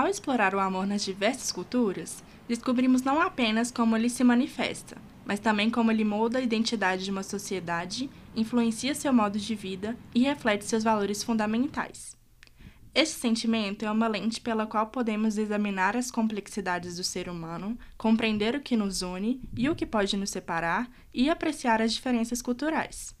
Ao explorar o amor nas diversas culturas, descobrimos não apenas como ele se manifesta, mas também como ele molda a identidade de uma sociedade, influencia seu modo de vida e reflete seus valores fundamentais. Este sentimento é uma lente pela qual podemos examinar as complexidades do ser humano, compreender o que nos une e o que pode nos separar e apreciar as diferenças culturais.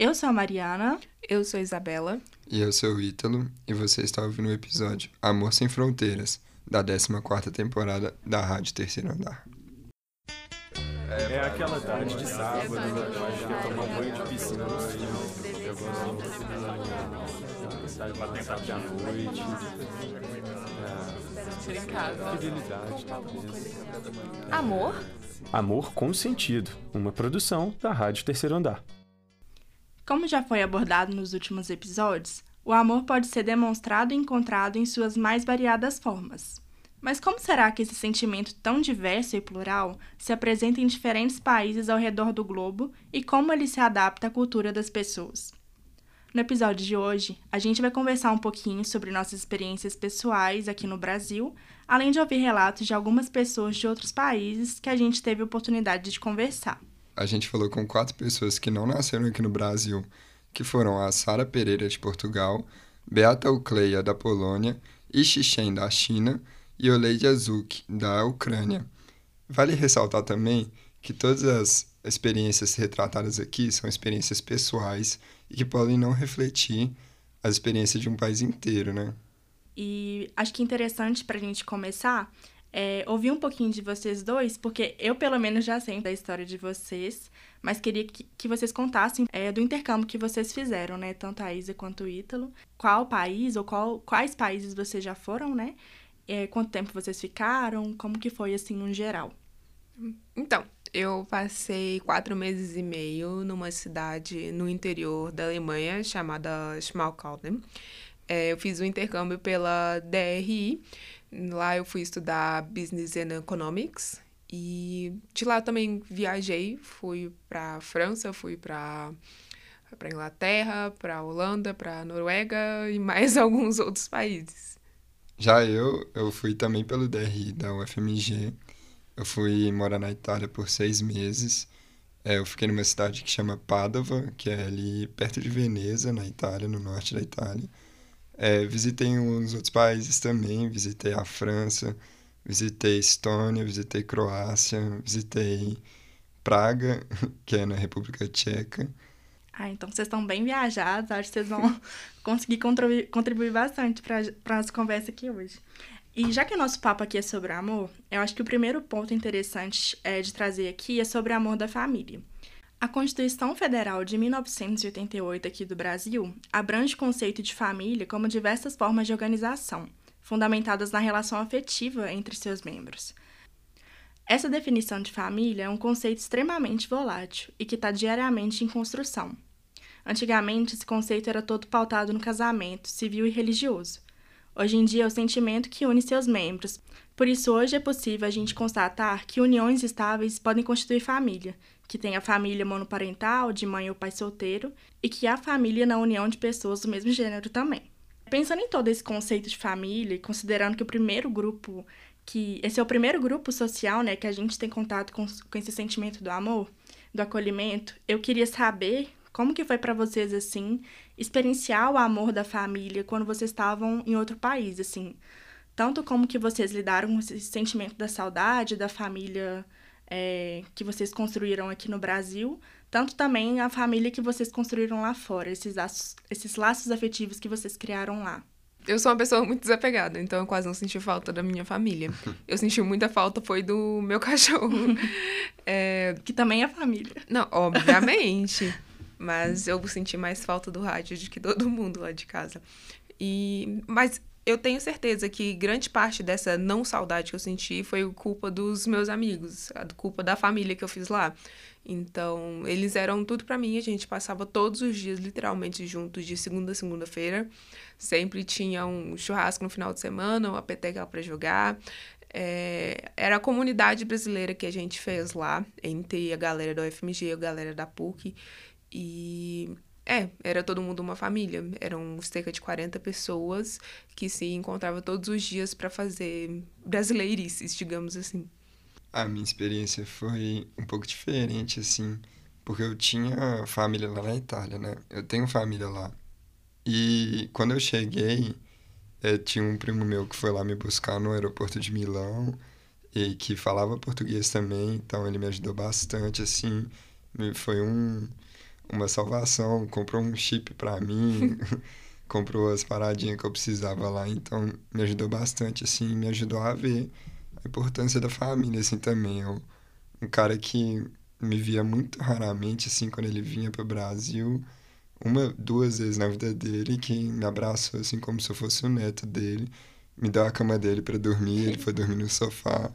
Eu sou a Mariana. Eu sou a Isabela. E eu sou o Ítalo, e você está ouvindo o episódio Amor Sem Fronteiras, da 14ª temporada da Rádio Terceiro Andar. É, é aquela tarde de sábado, eu acho que é tomar banho de piscina no frio, eu gosto sair pra tentar de à noite. É, em casa. Fidelidade, talvez. Amor? Amor com sentido, uma produção da Rádio Terceiro Andar. Como já foi abordado nos últimos episódios, o amor pode ser demonstrado e encontrado em suas mais variadas formas. Mas como será que esse sentimento tão diverso e plural se apresenta em diferentes países ao redor do globo e como ele se adapta à cultura das pessoas? No episódio de hoje, a gente vai conversar um pouquinho sobre nossas experiências pessoais aqui no Brasil, além de ouvir relatos de algumas pessoas de outros países que a gente teve oportunidade de conversar a gente falou com quatro pessoas que não nasceram aqui no Brasil, que foram a Sara Pereira de Portugal, Beata Ucleia da Polônia, Ishishen da China e Oleide Azuk da Ucrânia. Vale ressaltar também que todas as experiências retratadas aqui são experiências pessoais e que podem não refletir a experiência de um país inteiro, né? E acho que interessante para a gente começar é, ouvir um pouquinho de vocês dois, porque eu, pelo menos, já sei da história de vocês, mas queria que, que vocês contassem é, do intercâmbio que vocês fizeram, né? Tanto a Isa quanto o Ítalo. Qual país ou qual, quais países vocês já foram, né? É, quanto tempo vocês ficaram? Como que foi, assim, no geral? Então, eu passei quatro meses e meio numa cidade no interior da Alemanha chamada Schmalkalden. É, eu fiz o intercâmbio pela DRI, Lá eu fui estudar Business and Economics e de lá também viajei, fui para França, fui para para Inglaterra, para Holanda, para Noruega e mais alguns outros países. Já eu, eu fui também pelo DRI da UFMG. Eu fui morar na Itália por seis meses. É, eu fiquei numa cidade que chama Padova, que é ali perto de Veneza, na Itália, no norte da Itália. É, visitei uns outros países também, visitei a França, visitei Estônia, visitei Croácia, visitei Praga, que é na República Tcheca. Ah, então vocês estão bem viajados, acho que vocês vão conseguir contribuir, contribuir bastante para a nossa conversa aqui hoje. E já que o nosso papo aqui é sobre amor, eu acho que o primeiro ponto interessante é, de trazer aqui é sobre amor da família. A Constituição Federal de 1988 aqui do Brasil abrange o conceito de família como diversas formas de organização, fundamentadas na relação afetiva entre seus membros. Essa definição de família é um conceito extremamente volátil e que está diariamente em construção. Antigamente, esse conceito era todo pautado no casamento civil e religioso. Hoje em dia, é o sentimento que une seus membros. Por isso, hoje é possível a gente constatar que uniões estáveis podem constituir família, que tem a família monoparental, de mãe ou pai solteiro, e que há família na união de pessoas do mesmo gênero também. Pensando em todo esse conceito de família, considerando que o primeiro grupo, que esse é o primeiro grupo social, né, que a gente tem contato com, com esse sentimento do amor, do acolhimento, eu queria saber como que foi para vocês assim experienciar o amor da família quando vocês estavam em outro país, assim, tanto como que vocês lidaram com esse sentimento da saudade da família é, que vocês construíram aqui no Brasil, tanto também a família que vocês construíram lá fora, esses laços, esses laços afetivos que vocês criaram lá. Eu sou uma pessoa muito desapegada, então eu quase não senti falta da minha família. Eu senti muita falta foi do meu cachorro. é... Que também é família. Não, obviamente. mas eu senti mais falta do rádio do que todo mundo lá de casa. E mas eu tenho certeza que grande parte dessa não saudade que eu senti foi culpa dos meus amigos, a culpa da família que eu fiz lá. Então, eles eram tudo para mim, a gente passava todos os dias literalmente juntos de segunda a segunda-feira. Sempre tinha um churrasco no final de semana, uma peteca para jogar. É, era a comunidade brasileira que a gente fez lá, entre a galera da UFMG e a galera da PUC. E É, era todo mundo uma família. Eram cerca de 40 pessoas que se encontravam todos os dias para fazer brasileirices, digamos assim. A minha experiência foi um pouco diferente, assim, porque eu tinha família lá na Itália, né? Eu tenho família lá. E quando eu cheguei, é, tinha um primo meu que foi lá me buscar no aeroporto de Milão e que falava português também, então ele me ajudou bastante, assim. Foi um, uma salvação, comprou um chip para mim, comprou as paradinhas que eu precisava lá, então me ajudou bastante, assim, me ajudou a ver a importância da família, assim, também. Eu, um cara que me via muito raramente, assim, quando ele vinha para o Brasil, uma, duas vezes na vida dele, que me abraçou, assim, como se eu fosse o neto dele, me deu a cama dele para dormir, ele foi dormir no sofá.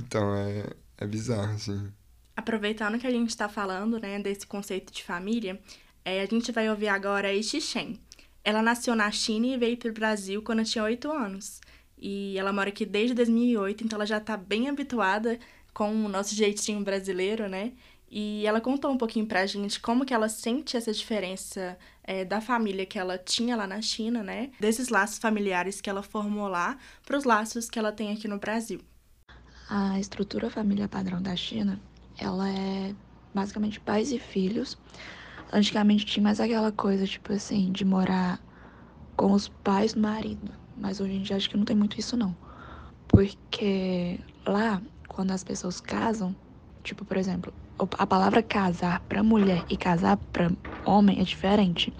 Então, é, é bizarro, assim. Aproveitando que a gente está falando, né, desse conceito de família, é, a gente vai ouvir agora a Shen. Ela nasceu na China e veio para o Brasil quando tinha oito anos. E ela mora aqui desde 2008, então ela já está bem habituada com o nosso jeitinho brasileiro, né? E ela contou um pouquinho pra gente como que ela sente essa diferença é, da família que ela tinha lá na China, né? Desses laços familiares que ela formou lá para os laços que ela tem aqui no Brasil. A estrutura família padrão da China ela é basicamente pais e filhos. Antigamente tinha mais aquela coisa, tipo assim, de morar com os pais do marido. Mas hoje em dia acho que não tem muito isso não. Porque lá, quando as pessoas casam, tipo, por exemplo, a palavra casar para mulher e casar para homem é diferente.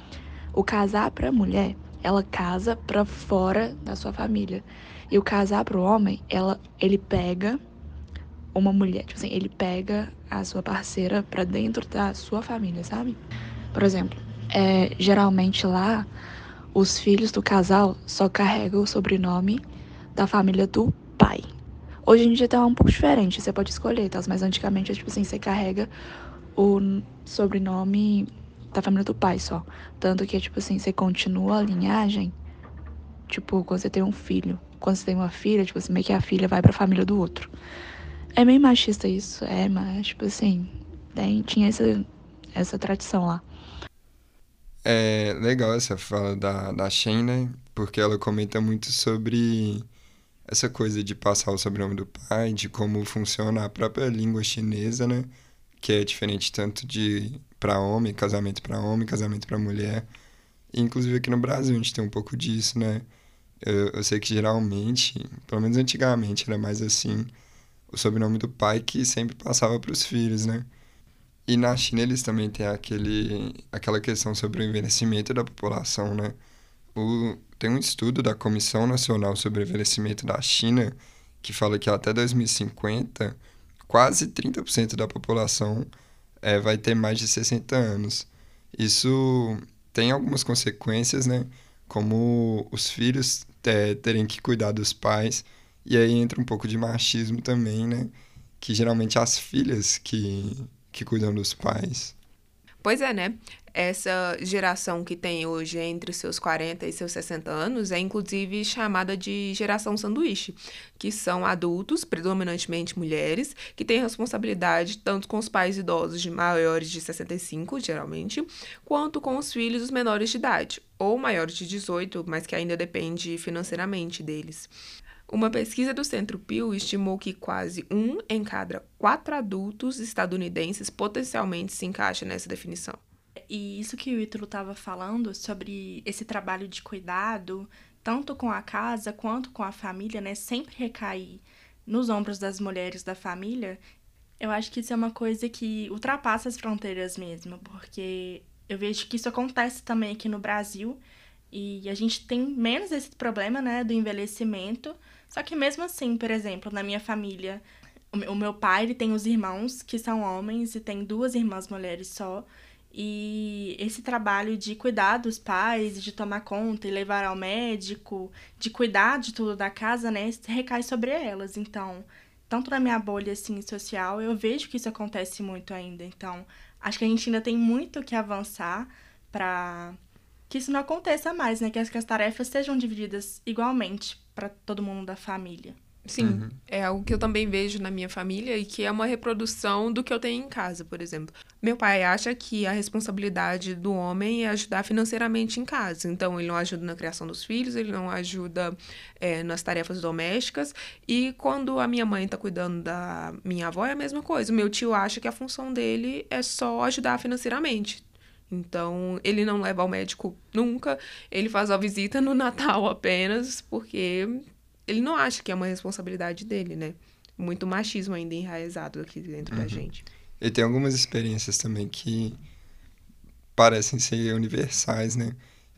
O casar para mulher, ela casa para fora da sua família. E o casar para o homem, ela, ele pega uma mulher, tipo assim, ele pega a sua parceira para dentro da sua família, sabe? Por exemplo, é, geralmente lá os filhos do casal só carregam o sobrenome da família do pai. Hoje em dia tá um pouco diferente, você pode escolher, tá? mas antigamente, tipo assim, você carrega o sobrenome da família do pai só. Tanto que, tipo assim, você continua a linhagem, tipo, quando você tem um filho. Quando você tem uma filha, tipo assim, meio que a filha vai pra família do outro. É meio machista isso, é, mas, tipo assim, tem, tinha essa, essa tradição lá. É legal essa fala da, da Shen, né? Porque ela comenta muito sobre essa coisa de passar o sobrenome do pai, de como funciona a própria língua chinesa, né? Que é diferente tanto de para homem, casamento para homem, casamento para mulher. Inclusive aqui no Brasil a gente tem um pouco disso, né? Eu, eu sei que geralmente, pelo menos antigamente, era mais assim o sobrenome do pai que sempre passava para os filhos, né? E na China eles também têm aquele, aquela questão sobre o envelhecimento da população, né? O, tem um estudo da Comissão Nacional sobre o Envelhecimento da China que fala que até 2050 quase 30% da população é, vai ter mais de 60 anos. Isso tem algumas consequências, né? Como os filhos é, terem que cuidar dos pais e aí entra um pouco de machismo também, né? Que geralmente as filhas que, que cuidam dos pais. Pois é, né? Essa geração que tem hoje entre seus 40 e seus 60 anos é inclusive chamada de geração sanduíche, que são adultos, predominantemente mulheres, que têm responsabilidade tanto com os pais idosos de maiores de 65, geralmente, quanto com os filhos dos menores de idade, ou maiores de 18, mas que ainda depende financeiramente deles. Uma pesquisa do Centro Pew estimou que quase um em cada quatro adultos estadunidenses potencialmente se encaixa nessa definição. E isso que o Ítalo estava falando sobre esse trabalho de cuidado, tanto com a casa quanto com a família, né, sempre recair nos ombros das mulheres da família, eu acho que isso é uma coisa que ultrapassa as fronteiras mesmo, porque eu vejo que isso acontece também aqui no Brasil e a gente tem menos esse problema, né, do envelhecimento, só que mesmo assim, por exemplo, na minha família, o meu pai ele tem os irmãos que são homens e tem duas irmãs mulheres só. E esse trabalho de cuidar dos pais, de tomar conta e levar ao médico, de cuidar de tudo da casa, né, recai sobre elas. Então, tanto na minha bolha assim social, eu vejo que isso acontece muito ainda. Então, acho que a gente ainda tem muito que avançar para que isso não aconteça mais, né? Que as, que as tarefas sejam divididas igualmente para todo mundo da família. Sim, uhum. é algo que eu também vejo na minha família e que é uma reprodução do que eu tenho em casa, por exemplo. Meu pai acha que a responsabilidade do homem é ajudar financeiramente em casa. Então, ele não ajuda na criação dos filhos, ele não ajuda é, nas tarefas domésticas. E quando a minha mãe está cuidando da minha avó, é a mesma coisa. O meu tio acha que a função dele é só ajudar financeiramente. Então, ele não leva ao médico nunca, ele faz a visita no Natal apenas, porque ele não acha que é uma responsabilidade dele, né? Muito machismo ainda enraizado aqui dentro uhum. da gente. E tem algumas experiências também que parecem ser universais, né?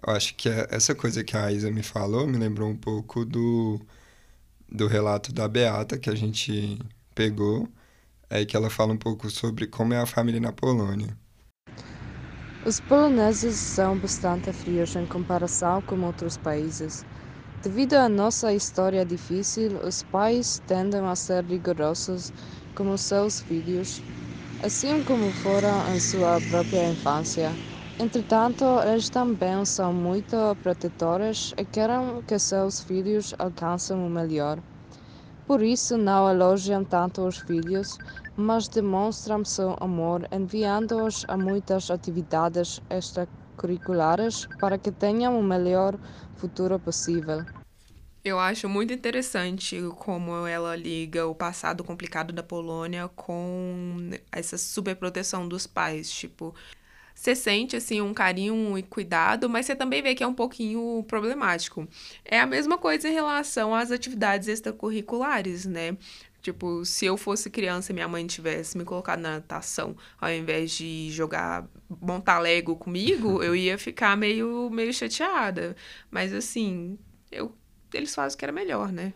Eu acho que é, essa coisa que a Isa me falou me lembrou um pouco do, do relato da Beata que a gente pegou, é que ela fala um pouco sobre como é a família na Polônia. Os poloneses são bastante frios em comparação com outros países. Devido à nossa história difícil, os pais tendem a ser rigorosos com seus filhos, assim como foram em sua própria infância. Entretanto, eles também são muito protetores e querem que seus filhos alcancem o melhor. Por isso, não elogiam tanto os filhos, mas demonstram seu amor enviando-os a muitas atividades extracurriculares para que tenham o melhor futuro possível. Eu acho muito interessante como ela liga o passado complicado da Polônia com essa superproteção dos pais. Tipo, você sente assim um carinho e cuidado, mas você também vê que é um pouquinho problemático. É a mesma coisa em relação às atividades extracurriculares, né? Tipo, se eu fosse criança e minha mãe tivesse me colocado na natação, ao invés de jogar, montar Lego comigo, eu ia ficar meio, meio chateada. Mas assim, eu, eles fazem o que era melhor, né?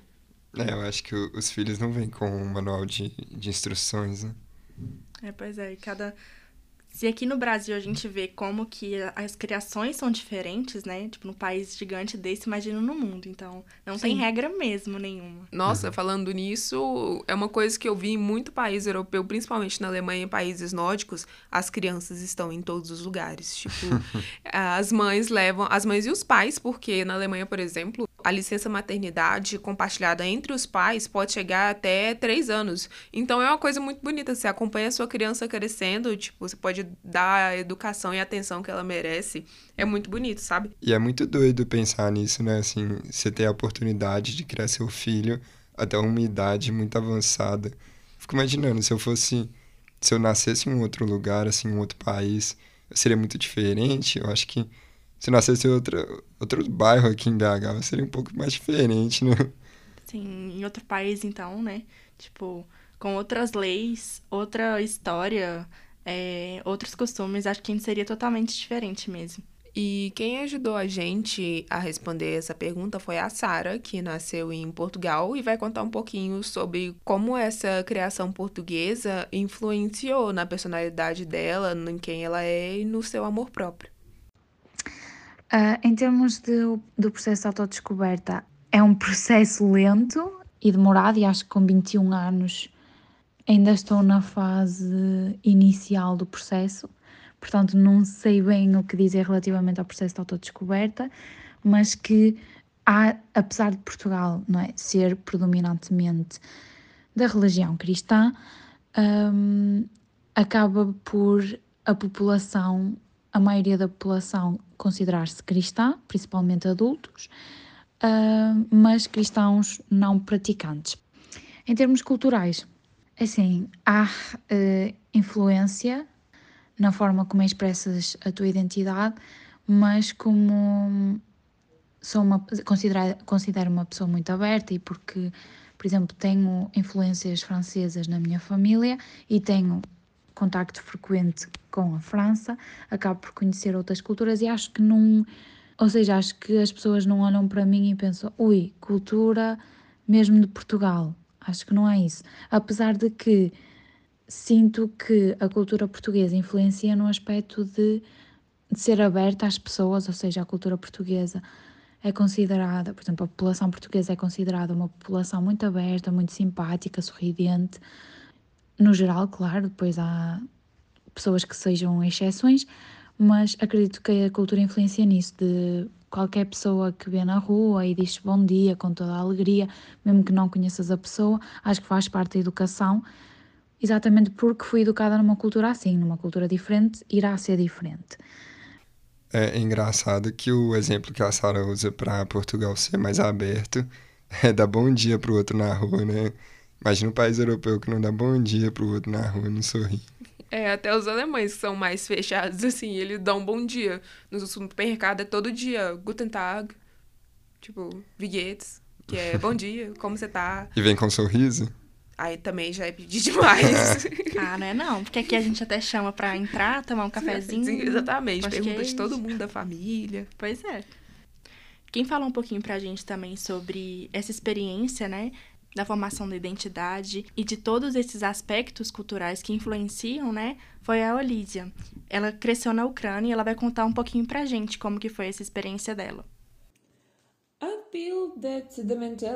É, eu acho que os filhos não vêm com um manual de, de instruções, né? É, pois é, cada se aqui no Brasil a gente vê como que as criações são diferentes, né? Tipo, num país gigante desse, imagina no mundo. Então, não Sim. tem regra mesmo nenhuma. Nossa, uhum. falando nisso, é uma coisa que eu vi em muito país europeu, principalmente na Alemanha e países nórdicos, as crianças estão em todos os lugares. Tipo, as mães levam, as mães e os pais, porque na Alemanha, por exemplo, a licença maternidade compartilhada entre os pais pode chegar até três anos. Então é uma coisa muito bonita. Você acompanha a sua criança crescendo, tipo, você pode dar a educação e a atenção que ela merece. É muito bonito, sabe? E é muito doido pensar nisso, né? Assim, você ter a oportunidade de criar seu filho até uma idade muito avançada. Fico imaginando, se eu fosse. Se eu nascesse em um outro lugar, assim, em um outro país, seria muito diferente. Eu acho que se nascesse em outro, outro bairro aqui em BH, seria um pouco mais diferente, né? Sim, em outro país, então, né? Tipo, com outras leis, outra história, é, outros costumes, acho que a gente seria totalmente diferente mesmo. E quem ajudou a gente a responder essa pergunta foi a Sara, que nasceu em Portugal e vai contar um pouquinho sobre como essa criação portuguesa influenciou na personalidade dela, em quem ela é e no seu amor próprio. Uh, em termos de, do processo de autodescoberta, é um processo lento e demorado, e acho que com 21 anos ainda estou na fase inicial do processo, portanto não sei bem o que dizer relativamente ao processo de autodescoberta, mas que há, apesar de Portugal não é, ser predominantemente da religião cristã, um, acaba por a população a maioria da população considerar-se cristã, principalmente adultos, uh, mas cristãos não praticantes. Em termos culturais, assim, há uh, influência na forma como expressas a tua identidade, mas como sou uma considero uma pessoa muito aberta e porque, por exemplo, tenho influências francesas na minha família e tenho contacto frequente com a França, acabo por conhecer outras culturas e acho que não. Ou seja, acho que as pessoas não olham para mim e pensam, ui, cultura mesmo de Portugal. Acho que não é isso. Apesar de que sinto que a cultura portuguesa influencia no aspecto de, de ser aberta às pessoas, ou seja, a cultura portuguesa é considerada, por exemplo, a população portuguesa é considerada uma população muito aberta, muito simpática, sorridente no geral, claro, depois há pessoas que sejam exceções, mas acredito que a cultura influencia nisso, de qualquer pessoa que vê na rua e diz bom dia com toda a alegria, mesmo que não conheças a pessoa, acho que faz parte da educação, exatamente porque fui educada numa cultura assim, numa cultura diferente, irá ser diferente. É engraçado que o exemplo que a Sara usa para Portugal ser mais aberto é dar bom dia pro outro na rua, né? Imagina um país europeu que não dá bom dia pro outro na rua, não sorri. É, até os alemães que são mais fechados, assim, eles dão um bom dia. No supermercado é todo dia, Guten Tag, tipo, wie geht's? Que é bom dia, como você tá? E vem com um sorriso? Aí também já é pedir demais. ah, não é não, porque aqui a gente até chama pra entrar, tomar um cafezinho. Sim, exatamente, pergunta de todo mundo da família. Pois é. Quem falou um pouquinho pra gente também sobre essa experiência, né, da formação da identidade e de todos esses aspectos culturais que influenciam, né, foi a Olísia. Ela cresceu na Ucrânia e ela vai contar um pouquinho pra gente como que foi essa experiência dela.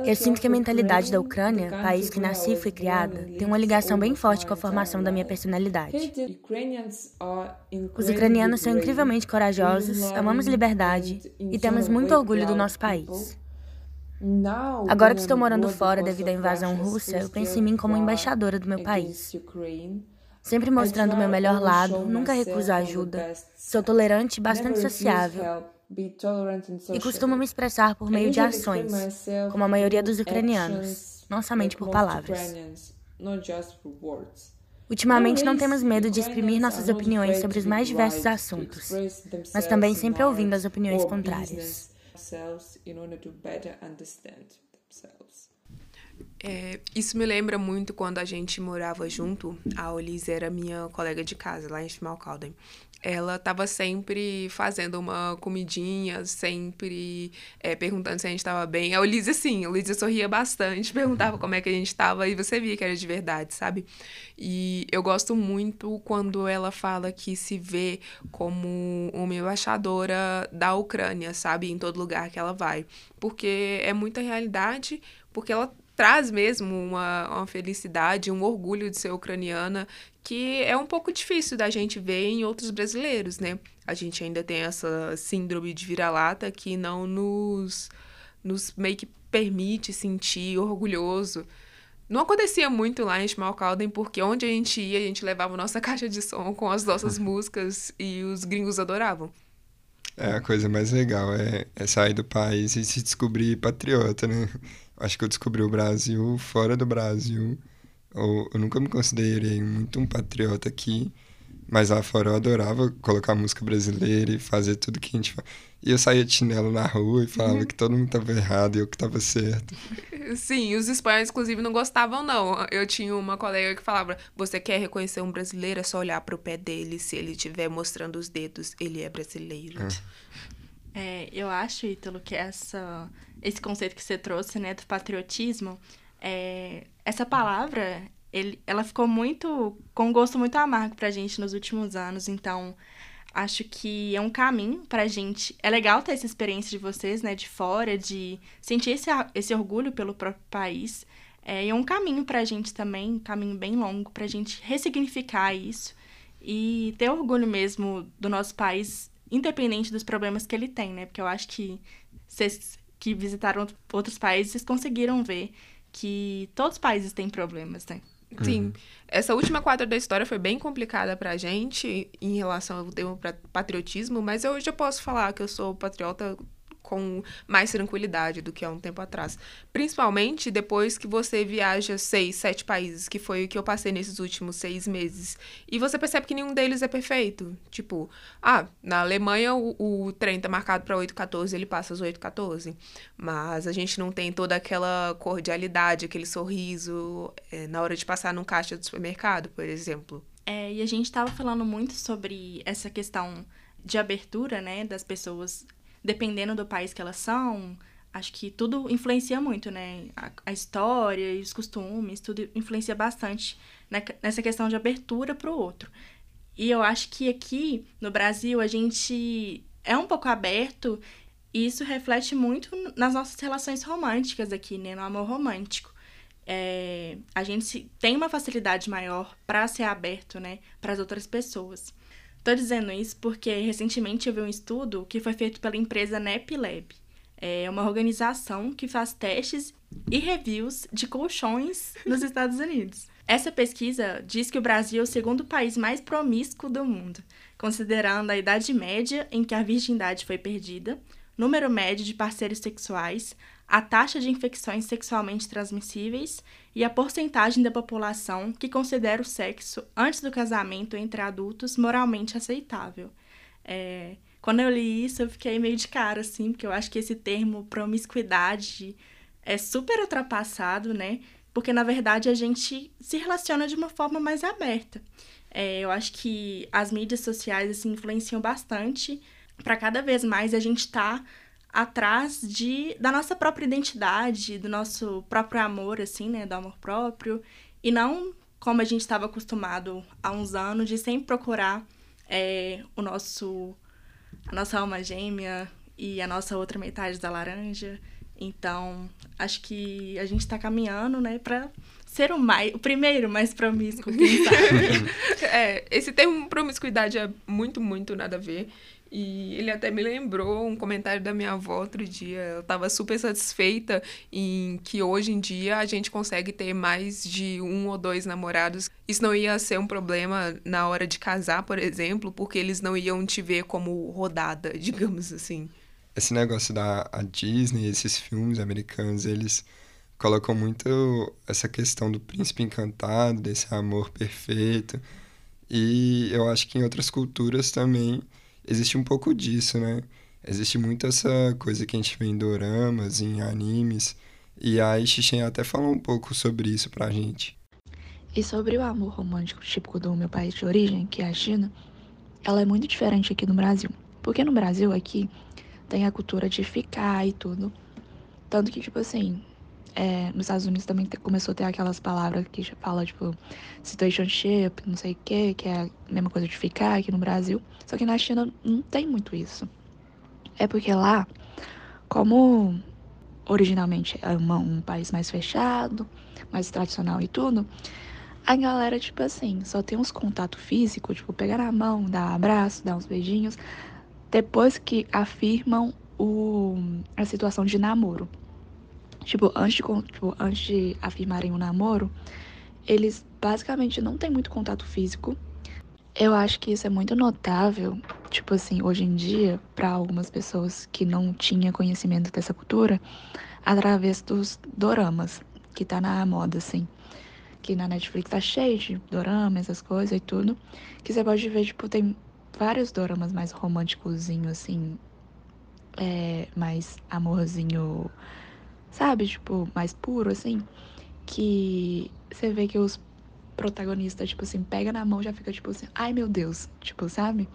Eu sinto que a mentalidade da Ucrânia, país que nasci e fui criada, tem uma ligação bem forte com a formação da minha personalidade. Os ucranianos são incrivelmente corajosos, amamos liberdade e temos muito orgulho do nosso país. Agora que estou morando fora devido à invasão russa, eu penso em mim como embaixadora do meu país. Sempre mostrando o meu melhor lado, nunca recuso ajuda. Sou tolerante e bastante sociável. E costumo me expressar por meio de ações, como a maioria dos ucranianos, não somente por palavras. Ultimamente não temos medo de exprimir nossas opiniões sobre os mais diversos assuntos, mas também sempre ouvindo as opiniões contrárias themselves in order to better understand themselves. É, isso me lembra muito quando a gente morava junto. A Olise era minha colega de casa lá em Schmalkalden ela estava sempre fazendo uma comidinha, sempre é, perguntando se a gente estava bem. A Olísia, sim, a Olísia sorria bastante, perguntava como é que a gente estava e você via que era de verdade, sabe? E eu gosto muito quando ela fala que se vê como uma embaixadora da Ucrânia, sabe? Em todo lugar que ela vai. Porque é muita realidade, porque ela traz mesmo uma, uma felicidade, um orgulho de ser ucraniana, que é um pouco difícil da gente ver em outros brasileiros, né? A gente ainda tem essa síndrome de vira-lata que não nos, nos meio que permite sentir orgulhoso. Não acontecia muito lá em Schmalkalden, porque onde a gente ia, a gente levava nossa caixa de som com as nossas músicas e os gringos adoravam. É, a coisa mais legal é, é sair do país e se descobrir patriota, né? Acho que eu descobri o Brasil fora do Brasil. Eu, eu nunca me considerei muito um patriota aqui, mas lá fora eu adorava colocar música brasileira e fazer tudo que a gente faz. E eu saía de chinelo na rua e falava uhum. que todo mundo estava errado e eu que estava certo. Sim, os espanhóis, inclusive, não gostavam, não. Eu tinha uma colega que falava: você quer reconhecer um brasileiro, é só olhar para o pé dele. Se ele estiver mostrando os dedos, ele é brasileiro. É. é eu acho, Ítalo, que essa esse conceito que você trouxe, né, do patriotismo, é, essa palavra, ele, ela ficou muito, com um gosto muito amargo pra gente nos últimos anos, então acho que é um caminho pra gente. É legal ter essa experiência de vocês, né, de fora, de sentir esse, esse orgulho pelo próprio país. É, e é um caminho pra gente também, um caminho bem longo, pra gente ressignificar isso e ter orgulho mesmo do nosso país, independente dos problemas que ele tem, né? Porque eu acho que vocês que visitaram outros países conseguiram ver que todos os países têm problemas, né? Sim. Uhum. Essa última quadra da história foi bem complicada pra gente em relação ao termo patriotismo, mas eu já posso falar que eu sou patriota com mais tranquilidade do que há um tempo atrás. Principalmente depois que você viaja seis, sete países, que foi o que eu passei nesses últimos seis meses. E você percebe que nenhum deles é perfeito. Tipo, ah, na Alemanha o, o trem tá marcado para 8h14, ele passa às 8h14. Mas a gente não tem toda aquela cordialidade, aquele sorriso é, na hora de passar num caixa do supermercado, por exemplo. É, e a gente estava falando muito sobre essa questão de abertura, né, das pessoas dependendo do país que elas são, acho que tudo influencia muito, né? A, a história e os costumes, tudo influencia bastante nessa questão de abertura para o outro. E eu acho que aqui no Brasil a gente é um pouco aberto e isso reflete muito nas nossas relações românticas aqui, né? No amor romântico. É, a gente tem uma facilidade maior para ser aberto, né? Para as outras pessoas. Estou dizendo isso porque recentemente eu vi um estudo que foi feito pela empresa NepLab. É uma organização que faz testes e reviews de colchões nos Estados Unidos. Essa pesquisa diz que o Brasil é o segundo país mais promíscuo do mundo, considerando a idade média em que a virgindade foi perdida, número médio de parceiros sexuais, a taxa de infecções sexualmente transmissíveis e a porcentagem da população que considera o sexo antes do casamento entre adultos moralmente aceitável. É, quando eu li isso, eu fiquei meio de cara, assim, porque eu acho que esse termo promiscuidade é super ultrapassado, né? Porque, na verdade, a gente se relaciona de uma forma mais aberta. É, eu acho que as mídias sociais, assim, influenciam bastante para cada vez mais a gente estar tá atrás de da nossa própria identidade, do nosso próprio amor, assim, né? Do amor próprio. E não como a gente estava acostumado há uns anos de sempre procurar é, o nosso a nossa alma gêmea e a nossa outra metade da laranja. Então, acho que a gente está caminhando, né, para ser o mais, o primeiro mais promíscuo, quem sabe. é, esse termo promiscuidade é muito, muito nada a ver. E ele até me lembrou um comentário da minha avó outro dia. Eu estava super satisfeita em que hoje em dia a gente consegue ter mais de um ou dois namorados. Isso não ia ser um problema na hora de casar, por exemplo, porque eles não iam te ver como rodada, digamos assim. Esse negócio da Disney, esses filmes americanos, eles colocam muito essa questão do príncipe encantado, desse amor perfeito. E eu acho que em outras culturas também existe um pouco disso, né? Existe muito essa coisa que a gente vê em doramas, em animes, e a Ishishen até falou um pouco sobre isso pra gente. E sobre o amor romântico típico do meu país de origem, que é a China, ela é muito diferente aqui no Brasil. Porque no Brasil, aqui, tem a cultura de ficar e tudo. Tanto que, tipo assim, é, nos Estados Unidos também começou a ter aquelas palavras que fala, tipo, situationship, não sei o que, que é a mesma coisa de ficar aqui no Brasil. Só que na China não tem muito isso. É porque lá, como originalmente é uma, um país mais fechado, mais tradicional e tudo, a galera, tipo assim, só tem uns contatos físicos, tipo, pegar na mão, dar um abraço, dar uns beijinhos, depois que afirmam o, a situação de namoro. Tipo, antes de, tipo, antes de afirmarem o um namoro, eles basicamente não têm muito contato físico. Eu acho que isso é muito notável, tipo assim, hoje em dia, para algumas pessoas que não tinham conhecimento dessa cultura, através dos doramas, que tá na moda, assim. Que na Netflix tá cheio de doramas, essas coisas e tudo. Que você pode ver, tipo, tem vários doramas mais românticozinho, assim. É, mais amorzinho sabe? Tipo, mais puro, assim. Que você vê que os protagonistas, tipo assim, pega na mão já fica tipo assim, ai meu Deus, tipo, sabe?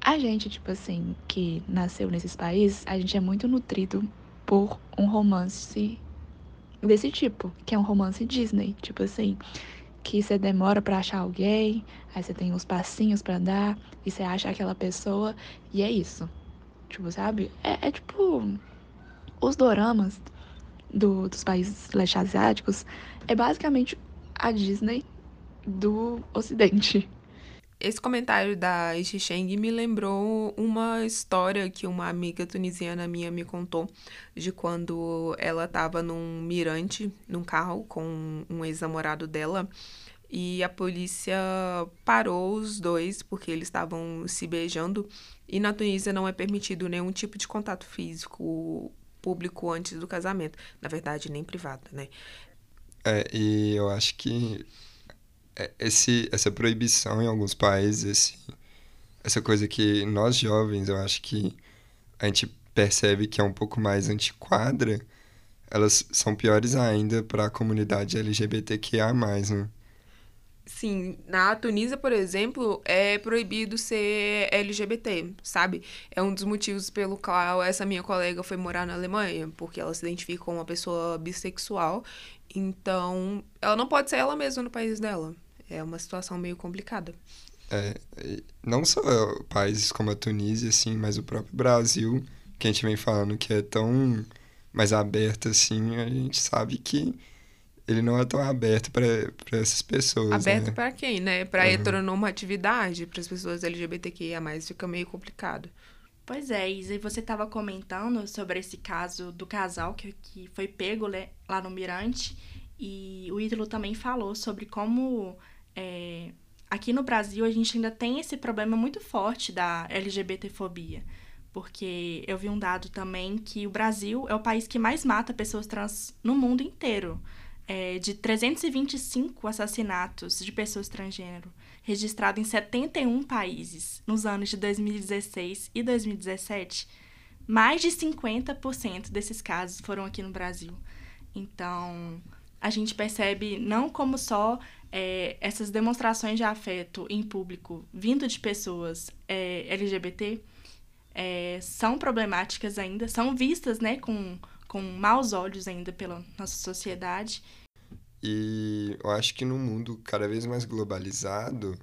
A gente, tipo assim, que nasceu nesses países, a gente é muito nutrido por um romance desse tipo, que é um romance Disney, tipo assim, que você demora para achar alguém, aí você tem uns passinhos para dar, e você acha aquela pessoa, e é isso. Tipo, sabe? É, é tipo os doramas do, dos países leste asiáticos é basicamente a Disney do Ocidente. Esse comentário da Sheng me lembrou uma história que uma amiga tunisiana minha me contou de quando ela estava num mirante, num carro com um ex-namorado dela, e a polícia parou os dois porque eles estavam se beijando. E na Tunísia não é permitido nenhum tipo de contato físico público antes do casamento. Na verdade, nem privado, né? É, e eu acho que é, esse, essa proibição em alguns países, esse, essa coisa que nós jovens, eu acho que a gente percebe que é um pouco mais antiquadra, elas são piores ainda para a comunidade LGBTQIA+, né? Sim, na Tunísia, por exemplo, é proibido ser LGBT, sabe? É um dos motivos pelo qual essa minha colega foi morar na Alemanha, porque ela se identifica como uma pessoa bissexual, então ela não pode ser ela mesma no país dela. É uma situação meio complicada. É, não só países como a Tunísia, assim, mas o próprio Brasil, que a gente vem falando que é tão mais aberto assim, a gente sabe que ele não é tão aberto para essas pessoas. Aberto né? para quem, né? Para uhum. heteronormatividade, para as pessoas LGBTQIA, fica meio complicado. Pois é, Isa, e você estava comentando sobre esse caso do casal que, que foi pego né, lá no Mirante, e o Ítalo também falou sobre como é, aqui no Brasil a gente ainda tem esse problema muito forte da LGBTfobia. Porque eu vi um dado também que o Brasil é o país que mais mata pessoas trans no mundo inteiro. É, de 325 assassinatos de pessoas transgênero registrados em 71 países nos anos de 2016 e 2017, mais de 50% desses casos foram aqui no Brasil. Então, a gente percebe não como só é, essas demonstrações de afeto em público vindo de pessoas é, LGBT é, são problemáticas ainda, são vistas né, com, com maus olhos ainda pela nossa sociedade. E eu acho que no mundo cada vez mais globalizado,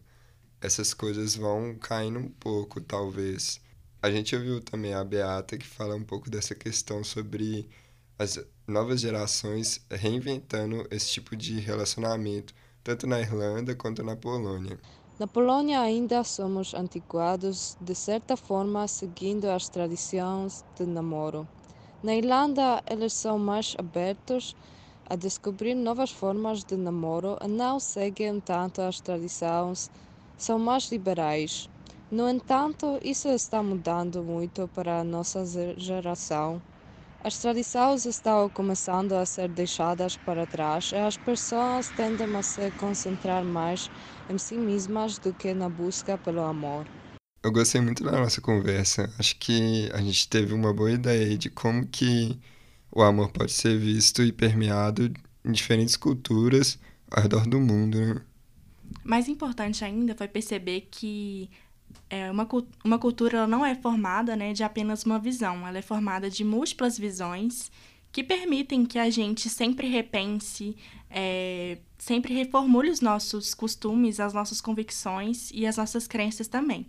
essas coisas vão caindo um pouco, talvez. A gente ouviu também a Beata que fala um pouco dessa questão sobre as novas gerações reinventando esse tipo de relacionamento, tanto na Irlanda quanto na Polônia. Na Polônia ainda somos antiquados, de certa forma seguindo as tradições de namoro. Na Irlanda, eles são mais abertos a descobrir novas formas de namoro e não seguem tanto as tradições, são mais liberais. No entanto, isso está mudando muito para a nossa geração. As tradições estão começando a ser deixadas para trás e as pessoas tendem a se concentrar mais em si mesmas do que na busca pelo amor. Eu gostei muito da nossa conversa. Acho que a gente teve uma boa ideia de como que o amor pode ser visto e permeado em diferentes culturas ao redor do mundo. Né? Mais importante ainda foi perceber que é, uma, uma cultura não é formada né, de apenas uma visão, ela é formada de múltiplas visões que permitem que a gente sempre repense, é, sempre reformule os nossos costumes, as nossas convicções e as nossas crenças também.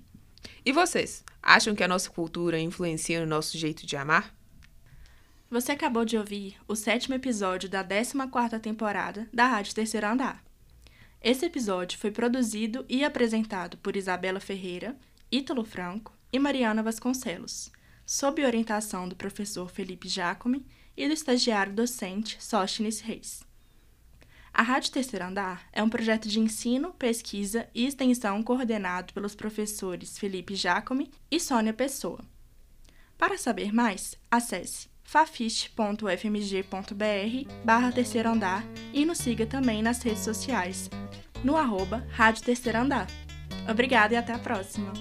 E vocês? Acham que a nossa cultura influencia no nosso jeito de amar? Você acabou de ouvir o sétimo episódio da 14ª temporada da Rádio Terceiro Andar. Esse episódio foi produzido e apresentado por Isabela Ferreira, Ítalo Franco e Mariana Vasconcelos, sob orientação do professor Felipe Jacome e do estagiário docente Sóstenes Reis. A Rádio Terceiro Andar é um projeto de ensino, pesquisa e extensão coordenado pelos professores Felipe Jacome e Sônia Pessoa. Para saber mais, acesse fafiche.fmg.br barra terceiro andar e nos siga também nas redes sociais, no arroba Rádio Terceiro Andar. Obrigada e até a próxima!